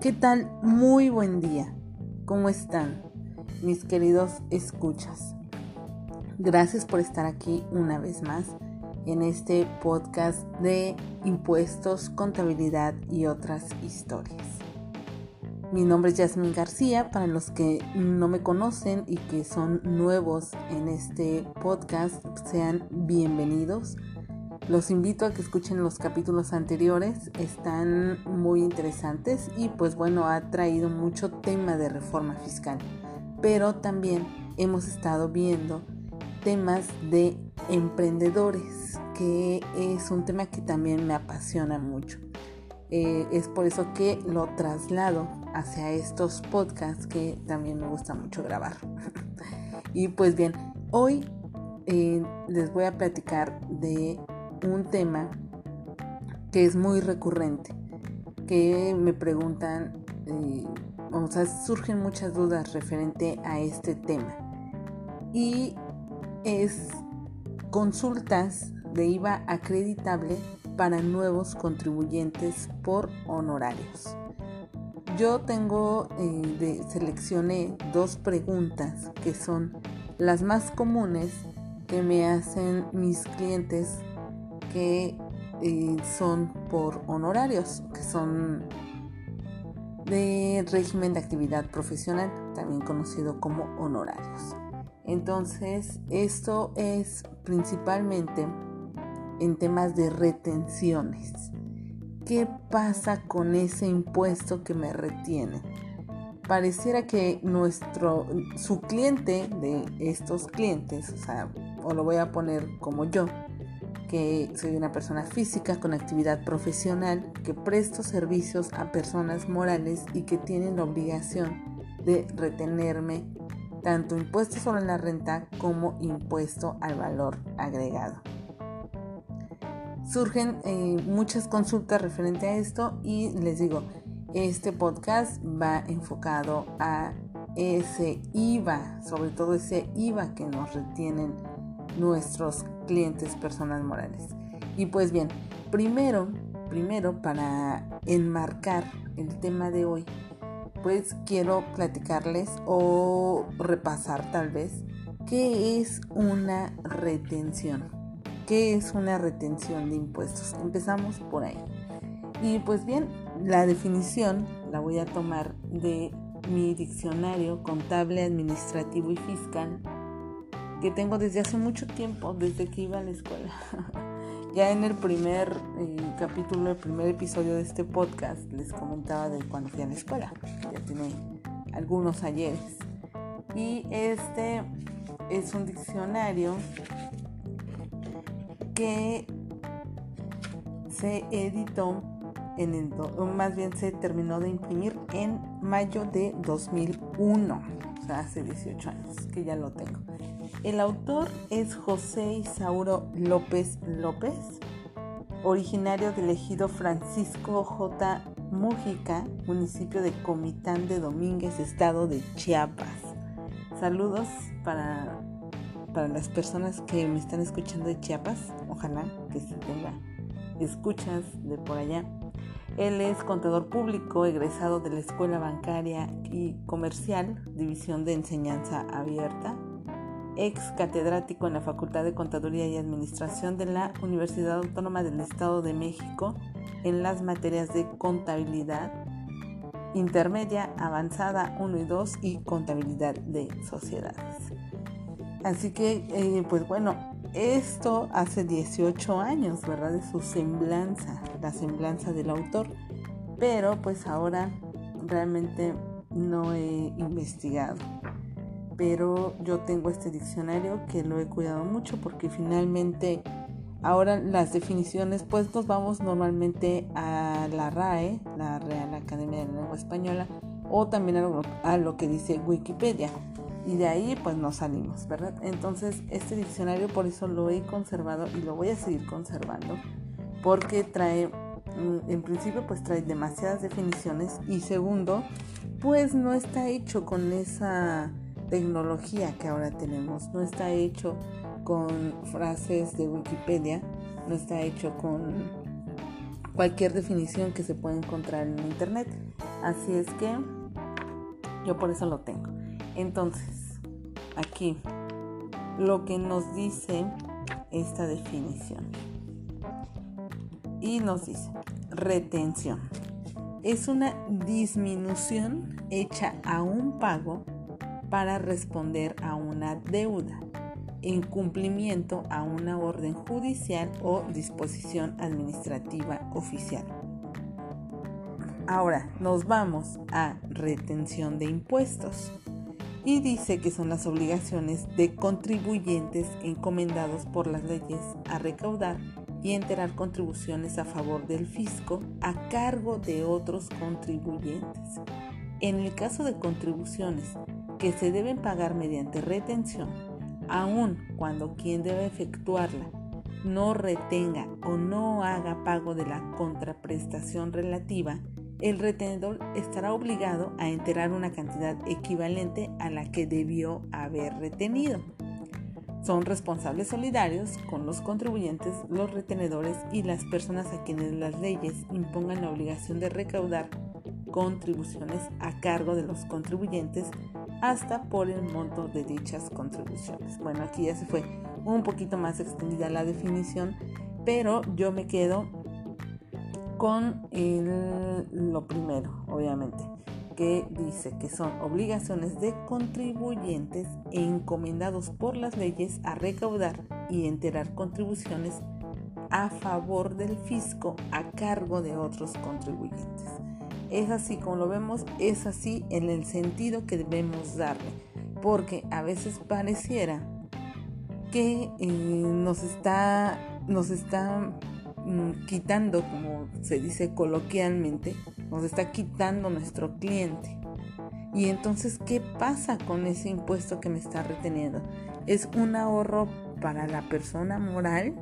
¿Qué tal? Muy buen día. ¿Cómo están mis queridos escuchas? Gracias por estar aquí una vez más en este podcast de impuestos, contabilidad y otras historias. Mi nombre es Yasmin García, para los que no me conocen y que son nuevos en este podcast, sean bienvenidos. Los invito a que escuchen los capítulos anteriores, están muy interesantes y pues bueno, ha traído mucho tema de reforma fiscal, pero también hemos estado viendo temas de emprendedores, que es un tema que también me apasiona mucho. Eh, es por eso que lo traslado hacia estos podcasts que también me gusta mucho grabar. y pues bien, hoy eh, les voy a platicar de un tema que es muy recurrente, que me preguntan, eh, o sea, surgen muchas dudas referente a este tema. Y es consultas de IVA acreditable para nuevos contribuyentes por honorarios. Yo tengo, eh, de, seleccioné dos preguntas que son las más comunes que me hacen mis clientes que eh, son por honorarios, que son de régimen de actividad profesional, también conocido como honorarios. Entonces, esto es principalmente en temas de retenciones. ¿Qué pasa con ese impuesto que me retiene? Pareciera que nuestro, su cliente de estos clientes, o sea, o lo voy a poner como yo, que soy una persona física con actividad profesional, que presto servicios a personas morales y que tienen la obligación de retenerme tanto impuesto sobre la renta como impuesto al valor agregado. Surgen eh, muchas consultas referente a esto y les digo, este podcast va enfocado a ese IVA, sobre todo ese IVA que nos retienen nuestros clientes personas morales. Y pues bien, primero, primero para enmarcar el tema de hoy, pues quiero platicarles o repasar tal vez qué es una retención. ¿Qué es una retención de impuestos? Empezamos por ahí. Y pues bien, la definición la voy a tomar de mi diccionario contable, administrativo y fiscal que tengo desde hace mucho tiempo, desde que iba a la escuela. ya en el primer eh, capítulo, el primer episodio de este podcast, les comentaba de cuando fui a la escuela. Ya tiene algunos ayeres. Y este es un diccionario que se editó en el, más bien se terminó de imprimir en mayo de 2001, o sea, hace 18 años que ya lo tengo. El autor es José Isauro López López, originario del ejido Francisco J. Mújica, municipio de Comitán de Domínguez, estado de Chiapas. Saludos para, para las personas que me están escuchando de Chiapas. Ojalá que se tenga escuchas de por allá. Él es contador público, egresado de la Escuela Bancaria y Comercial, División de Enseñanza Abierta ex catedrático en la Facultad de Contaduría y Administración de la Universidad Autónoma del Estado de México en las materias de contabilidad intermedia, avanzada 1 y 2 y contabilidad de sociedades. Así que, eh, pues bueno, esto hace 18 años, ¿verdad? De su semblanza, la semblanza del autor. Pero pues ahora realmente no he investigado pero yo tengo este diccionario que lo he cuidado mucho porque finalmente ahora las definiciones pues nos vamos normalmente a la RAE, la Real Academia de la Lengua Española, o también a lo, que dice Wikipedia. Y de ahí pues nos salimos, ¿verdad? Entonces este diccionario por eso lo he conservado y lo voy a seguir conservando porque trae, mm, en principio pues trae demasiadas definiciones y segundo pues no está hecho con esa tecnología que ahora tenemos. No está hecho con frases de Wikipedia, no está hecho con cualquier definición que se pueda encontrar en Internet. Así es que yo por eso lo tengo. Entonces, aquí lo que nos dice esta definición. Y nos dice, retención. Es una disminución hecha a un pago para responder a una deuda en cumplimiento a una orden judicial o disposición administrativa oficial. Ahora nos vamos a retención de impuestos y dice que son las obligaciones de contribuyentes encomendados por las leyes a recaudar y enterar contribuciones a favor del fisco a cargo de otros contribuyentes. En el caso de contribuciones que se deben pagar mediante retención, aun cuando quien debe efectuarla no retenga o no haga pago de la contraprestación relativa, el retenedor estará obligado a enterar una cantidad equivalente a la que debió haber retenido. Son responsables solidarios con los contribuyentes, los retenedores y las personas a quienes las leyes impongan la obligación de recaudar contribuciones a cargo de los contribuyentes hasta por el monto de dichas contribuciones. Bueno, aquí ya se fue un poquito más extendida la definición, pero yo me quedo con lo primero, obviamente, que dice que son obligaciones de contribuyentes encomendados por las leyes a recaudar y enterar contribuciones a favor del fisco a cargo de otros contribuyentes. Es así como lo vemos, es así en el sentido que debemos darle, porque a veces pareciera que eh, nos está, nos está Mm, quitando, como se dice coloquialmente, nos está quitando nuestro cliente. Y entonces, ¿qué pasa con ese impuesto que me está reteniendo? ¿Es un ahorro para la persona moral?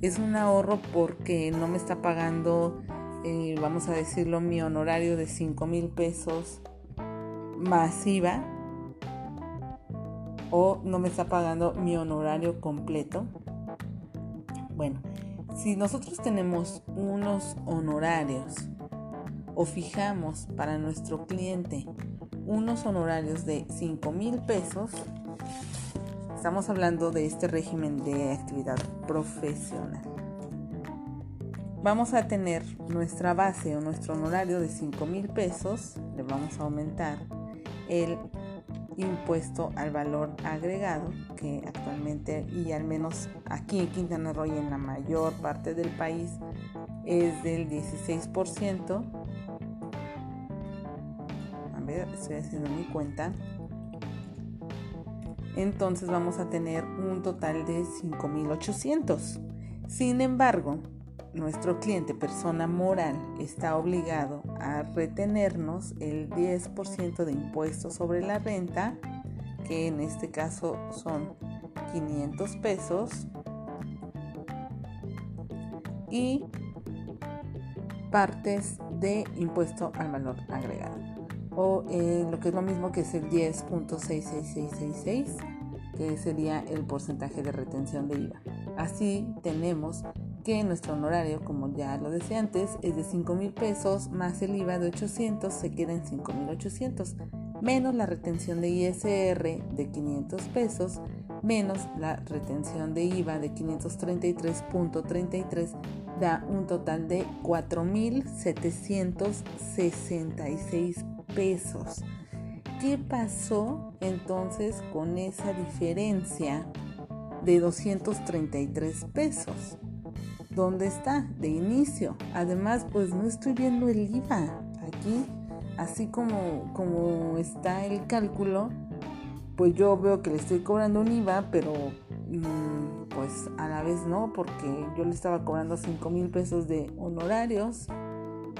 ¿Es un ahorro porque no me está pagando, eh, vamos a decirlo, mi honorario de 5 mil pesos masiva? ¿O no me está pagando mi honorario completo? Bueno, si nosotros tenemos unos honorarios o fijamos para nuestro cliente unos honorarios de 5 mil pesos, estamos hablando de este régimen de actividad profesional. Vamos a tener nuestra base o nuestro honorario de 5 mil pesos, le vamos a aumentar el impuesto al valor agregado que actualmente y al menos aquí en Quintana Roo y en la mayor parte del país es del 16%. A ver, estoy haciendo mi cuenta. Entonces vamos a tener un total de 5.800. Sin embargo, nuestro cliente, persona moral, está obligado a retenernos el 10% de impuestos sobre la renta, que en este caso son 500 pesos, y partes de impuesto al valor agregado, o eh, lo que es lo mismo que es el 10.66666, que sería el porcentaje de retención de IVA. Así tenemos que nuestro honorario, como ya lo decía antes, es de 5 mil pesos más el IVA de 800, se queda en 5 mil 800, menos la retención de ISR de 500 pesos, menos la retención de IVA de 533.33, da un total de 4 mil 766 pesos. ¿Qué pasó entonces con esa diferencia de 233 pesos? ¿Dónde está? De inicio. Además, pues no estoy viendo el IVA. Aquí, así como, como está el cálculo, pues yo veo que le estoy cobrando un IVA, pero mm, pues a la vez no, porque yo le estaba cobrando 5 mil pesos de honorarios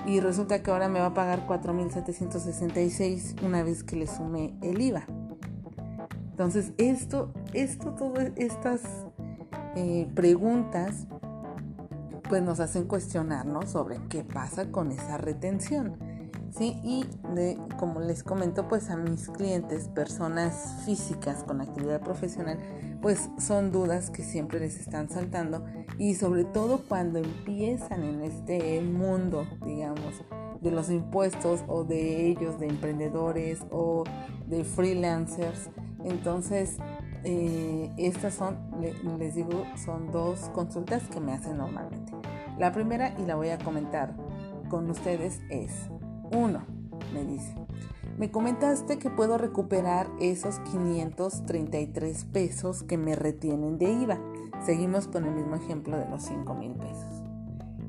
y resulta que ahora me va a pagar 4.766 una vez que le sume el IVA. Entonces, esto, esto, todas estas eh, preguntas pues nos hacen cuestionarnos sobre qué pasa con esa retención. ¿sí? Y de, como les comento, pues a mis clientes, personas físicas con actividad profesional, pues son dudas que siempre les están saltando y sobre todo cuando empiezan en este mundo, digamos, de los impuestos o de ellos, de emprendedores o de freelancers. Entonces, eh, estas son, les digo, son dos consultas que me hacen normalmente. La primera, y la voy a comentar con ustedes, es, uno, me dice, me comentaste que puedo recuperar esos 533 pesos que me retienen de IVA. Seguimos con el mismo ejemplo de los 5 mil pesos.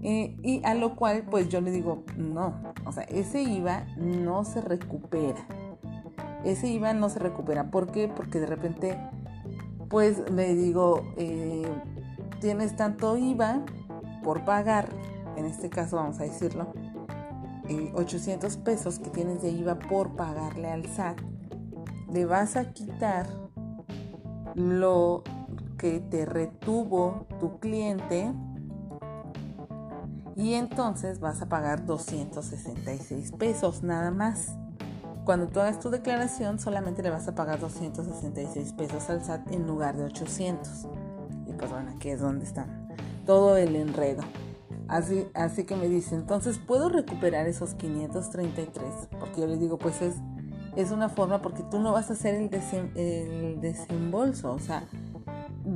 Eh, y a lo cual pues yo le digo, no, o sea, ese IVA no se recupera. Ese IVA no se recupera. ¿Por qué? Porque de repente pues le digo, eh, tienes tanto IVA por pagar, en este caso vamos a decirlo, 800 pesos que tienes de IVA por pagarle al SAT, le vas a quitar lo que te retuvo tu cliente y entonces vas a pagar 266 pesos nada más. Cuando tú hagas tu declaración solamente le vas a pagar 266 pesos al SAT en lugar de 800. Y pues bueno, aquí es donde está todo el enredo. Así, así que me dice, entonces puedo recuperar esos 533, porque yo le digo, pues es, es una forma porque tú no vas a hacer el, el desembolso, o sea,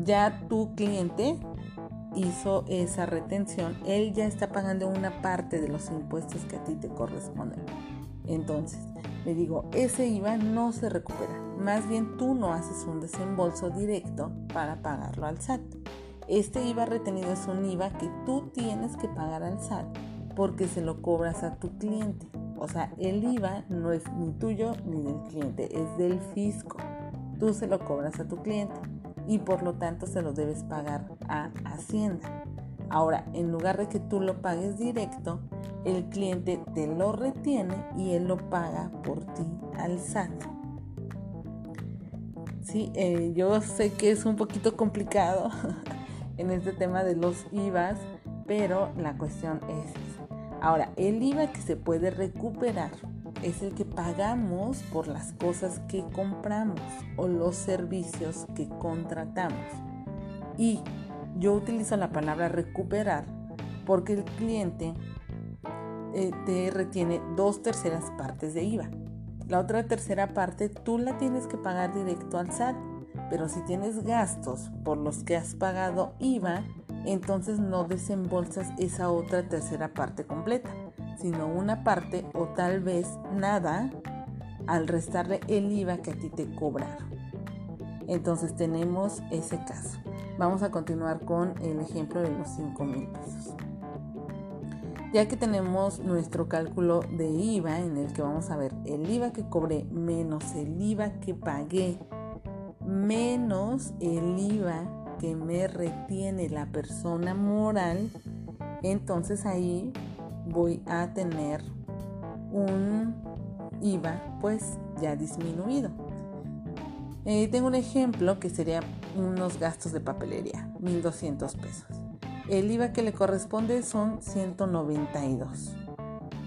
ya tu cliente hizo esa retención, él ya está pagando una parte de los impuestos que a ti te corresponden. Entonces, le digo, ese IVA no se recupera, más bien tú no haces un desembolso directo para pagarlo al SAT. Este IVA retenido es un IVA que tú tienes que pagar al SAT porque se lo cobras a tu cliente. O sea, el IVA no es ni tuyo ni del cliente, es del fisco. Tú se lo cobras a tu cliente y por lo tanto se lo debes pagar a Hacienda. Ahora, en lugar de que tú lo pagues directo, el cliente te lo retiene y él lo paga por ti al SAT. Sí, eh, yo sé que es un poquito complicado en este tema de los IVAs, pero la cuestión es Ahora, el IVA que se puede recuperar es el que pagamos por las cosas que compramos o los servicios que contratamos. Y yo utilizo la palabra recuperar porque el cliente eh, te retiene dos terceras partes de IVA. La otra tercera parte tú la tienes que pagar directo al SAT pero si tienes gastos por los que has pagado IVA, entonces no desembolsas esa otra tercera parte completa, sino una parte o tal vez nada al restarle el IVA que a ti te cobraron. Entonces tenemos ese caso. Vamos a continuar con el ejemplo de los 5 mil pesos. Ya que tenemos nuestro cálculo de IVA en el que vamos a ver el IVA que cobré menos el IVA que pagué menos el IVA que me retiene la persona moral, entonces ahí voy a tener un IVA pues ya disminuido. Eh, tengo un ejemplo que sería unos gastos de papelería, 1200 pesos. El IVA que le corresponde son 192.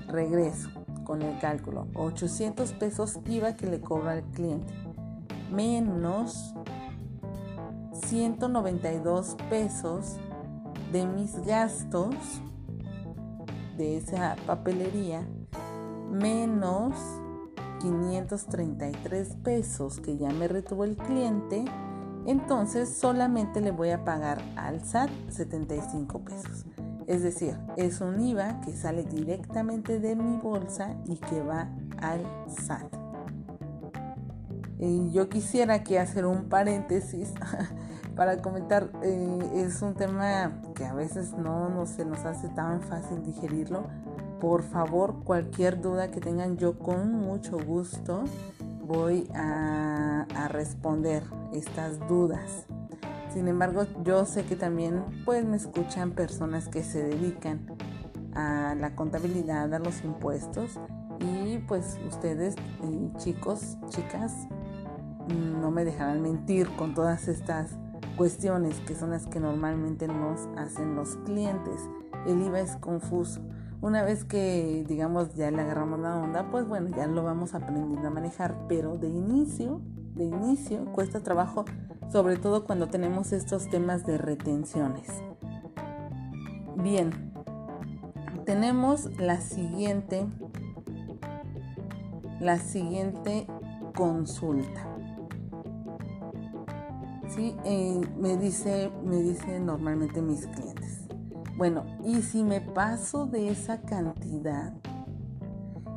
Regreso con el cálculo, 800 pesos IVA que le cobra al cliente menos 192 pesos de mis gastos de esa papelería menos 533 pesos que ya me retuvo el cliente, entonces solamente le voy a pagar al SAT 75 pesos. Es decir, es un IVA que sale directamente de mi bolsa y que va al SAT yo quisiera que hacer un paréntesis para comentar, eh, es un tema que a veces no, se nos hace tan fácil digerirlo. Por favor, cualquier duda que tengan, yo con mucho gusto voy a, a responder estas dudas. Sin embargo, yo sé que también pues me escuchan personas que se dedican a la contabilidad, a los impuestos y pues ustedes eh, chicos, chicas, no me dejarán mentir con todas estas cuestiones que son las que normalmente nos hacen los clientes. El IVA es confuso. Una vez que, digamos, ya le agarramos la onda, pues bueno, ya lo vamos aprendiendo a manejar, pero de inicio, de inicio cuesta trabajo, sobre todo cuando tenemos estos temas de retenciones. Bien, tenemos la siguiente, la siguiente consulta. Sí, eh, me dice, me dicen normalmente mis clientes. Bueno, y si me paso de esa cantidad,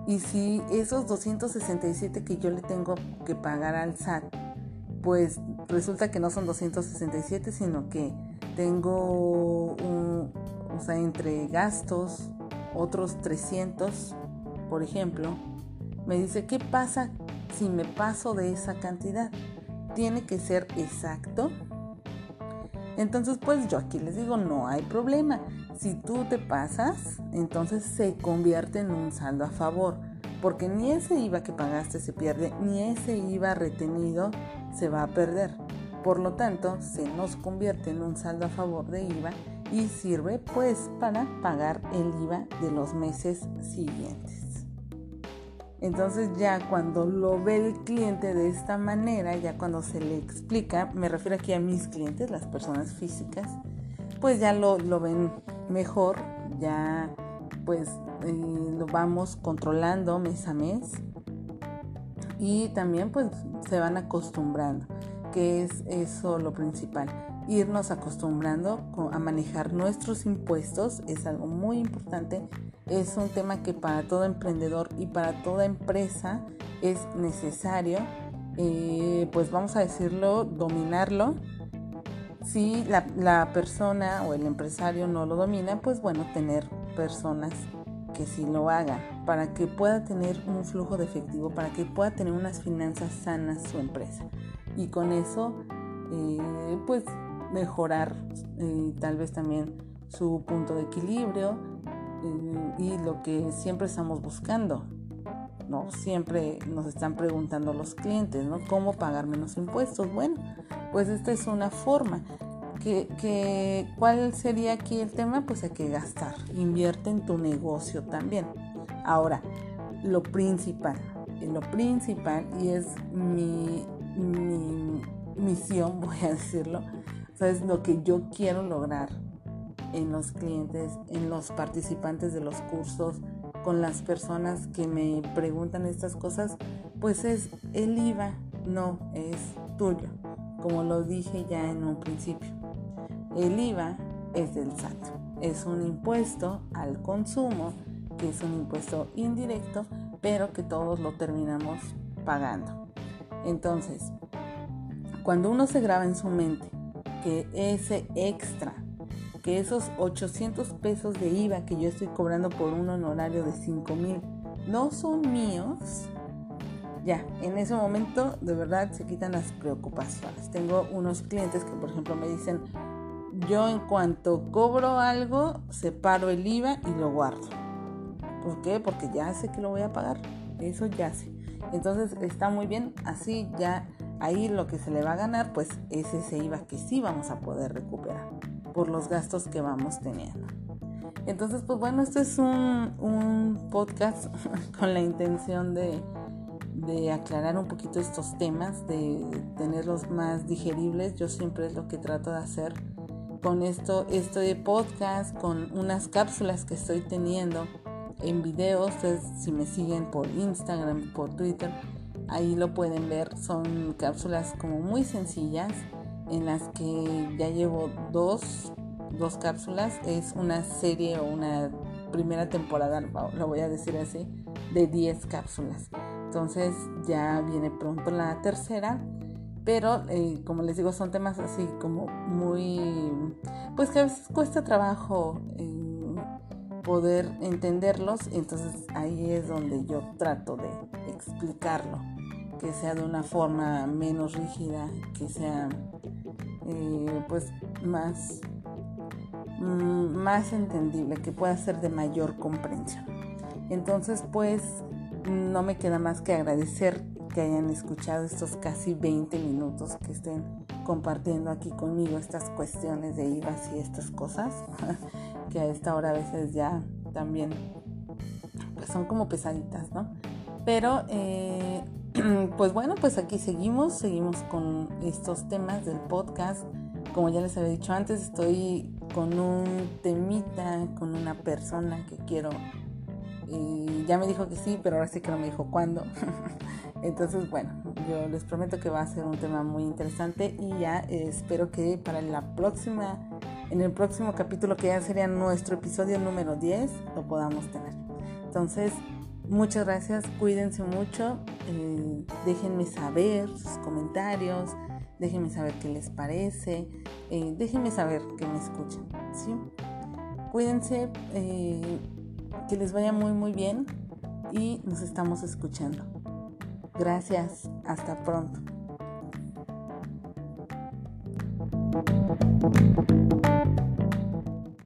y si esos 267 que yo le tengo que pagar al SAT, pues resulta que no son 267, sino que tengo un, o sea, entre gastos, otros 300, por ejemplo, me dice, ¿qué pasa si me paso de esa cantidad? ¿Tiene que ser exacto? Entonces, pues yo aquí les digo, no hay problema. Si tú te pasas, entonces se convierte en un saldo a favor, porque ni ese IVA que pagaste se pierde, ni ese IVA retenido se va a perder. Por lo tanto, se nos convierte en un saldo a favor de IVA y sirve pues para pagar el IVA de los meses siguientes. Entonces ya cuando lo ve el cliente de esta manera, ya cuando se le explica, me refiero aquí a mis clientes, las personas físicas, pues ya lo, ven mejor, ya pues eh, lo vamos controlando mes a mes. Y también pues se van acostumbrando, que es eso lo principal irnos acostumbrando a manejar nuestros impuestos es algo muy importante. Es un tema que para todo emprendedor y para toda empresa es necesario, eh, pues vamos a decirlo, dominarlo. Si la, la persona o el empresario no lo domina, pues bueno, tener personas que sí lo hagan para que pueda tener un flujo de efectivo, para que pueda tener unas finanzas sanas su empresa. Y con eso, eh, pues mejorar eh, tal vez también su punto de equilibrio eh, y lo que siempre estamos buscando. ¿no? Siempre nos están preguntando los clientes, ¿no? ¿Cómo pagar menos impuestos? Bueno, pues esta es una forma. Que, que, ¿Cuál sería aquí el tema? Pues hay que gastar. Invierte en tu negocio también. Ahora, lo principal, lo principal, y es mi, mi misión, voy a decirlo, es lo que yo quiero lograr en los clientes, en los participantes de los cursos, con las personas que me preguntan estas cosas, pues es el IVA no es tuyo, como lo dije ya en un principio. El IVA es del SAT, es un impuesto al consumo, que es un impuesto indirecto, pero que todos lo terminamos pagando. Entonces, cuando uno se graba en su mente que ese extra, que esos 800 pesos de IVA que yo estoy cobrando por un honorario de 5 mil no son míos, ya, en ese momento de verdad se quitan las preocupaciones. Tengo unos clientes que por ejemplo me dicen, yo en cuanto cobro algo, separo el IVA y lo guardo. ¿Por qué? Porque ya sé que lo voy a pagar. Eso ya sé. Entonces está muy bien, así ya ahí lo que se le va a ganar pues es ese IVA que sí vamos a poder recuperar por los gastos que vamos teniendo. Entonces pues bueno, esto es un, podcast con la intención de, de aclarar un poquito estos temas, de tenerlos más digeribles. Yo siempre es lo que trato de hacer con esto, esto de podcast, con unas cápsulas que estoy teniendo en videos. Si me siguen por Instagram, por Twitter, Ahí lo pueden ver, son cápsulas como muy sencillas en las que ya llevo dos, dos cápsulas. Es una serie o una primera temporada, lo voy a decir así, de 10 cápsulas. Entonces ya viene pronto la tercera. Pero eh, como les digo, son temas así como muy, pues que a veces cuesta trabajo eh, poder entenderlos. Entonces ahí es donde yo trato de explicarlo que sea de una forma menos rígida, que sea eh, pues más, mm, más entendible, que pueda ser de mayor comprensión. Entonces pues no me queda más que agradecer que hayan escuchado estos casi 20 minutos que estén compartiendo aquí conmigo estas cuestiones de IVAs y estas cosas que a esta hora a veces ya también pues son como pesaditas, ¿no? Pero eh, pues bueno, pues aquí seguimos, seguimos con estos temas del podcast. Como ya les había dicho antes, estoy con un temita con una persona que quiero. Y ya me dijo que sí, pero ahora sí que no me dijo cuándo. Entonces, bueno, yo les prometo que va a ser un tema muy interesante y ya espero que para la próxima, en el próximo capítulo, que ya sería nuestro episodio número 10, lo podamos tener. Entonces, muchas gracias, cuídense mucho, eh, déjenme saber sus comentarios, déjenme saber qué les parece, eh, déjenme saber que me escuchan, ¿sí? Cuídense, eh, que les vaya muy muy bien y nos estamos escuchando. Gracias, hasta pronto.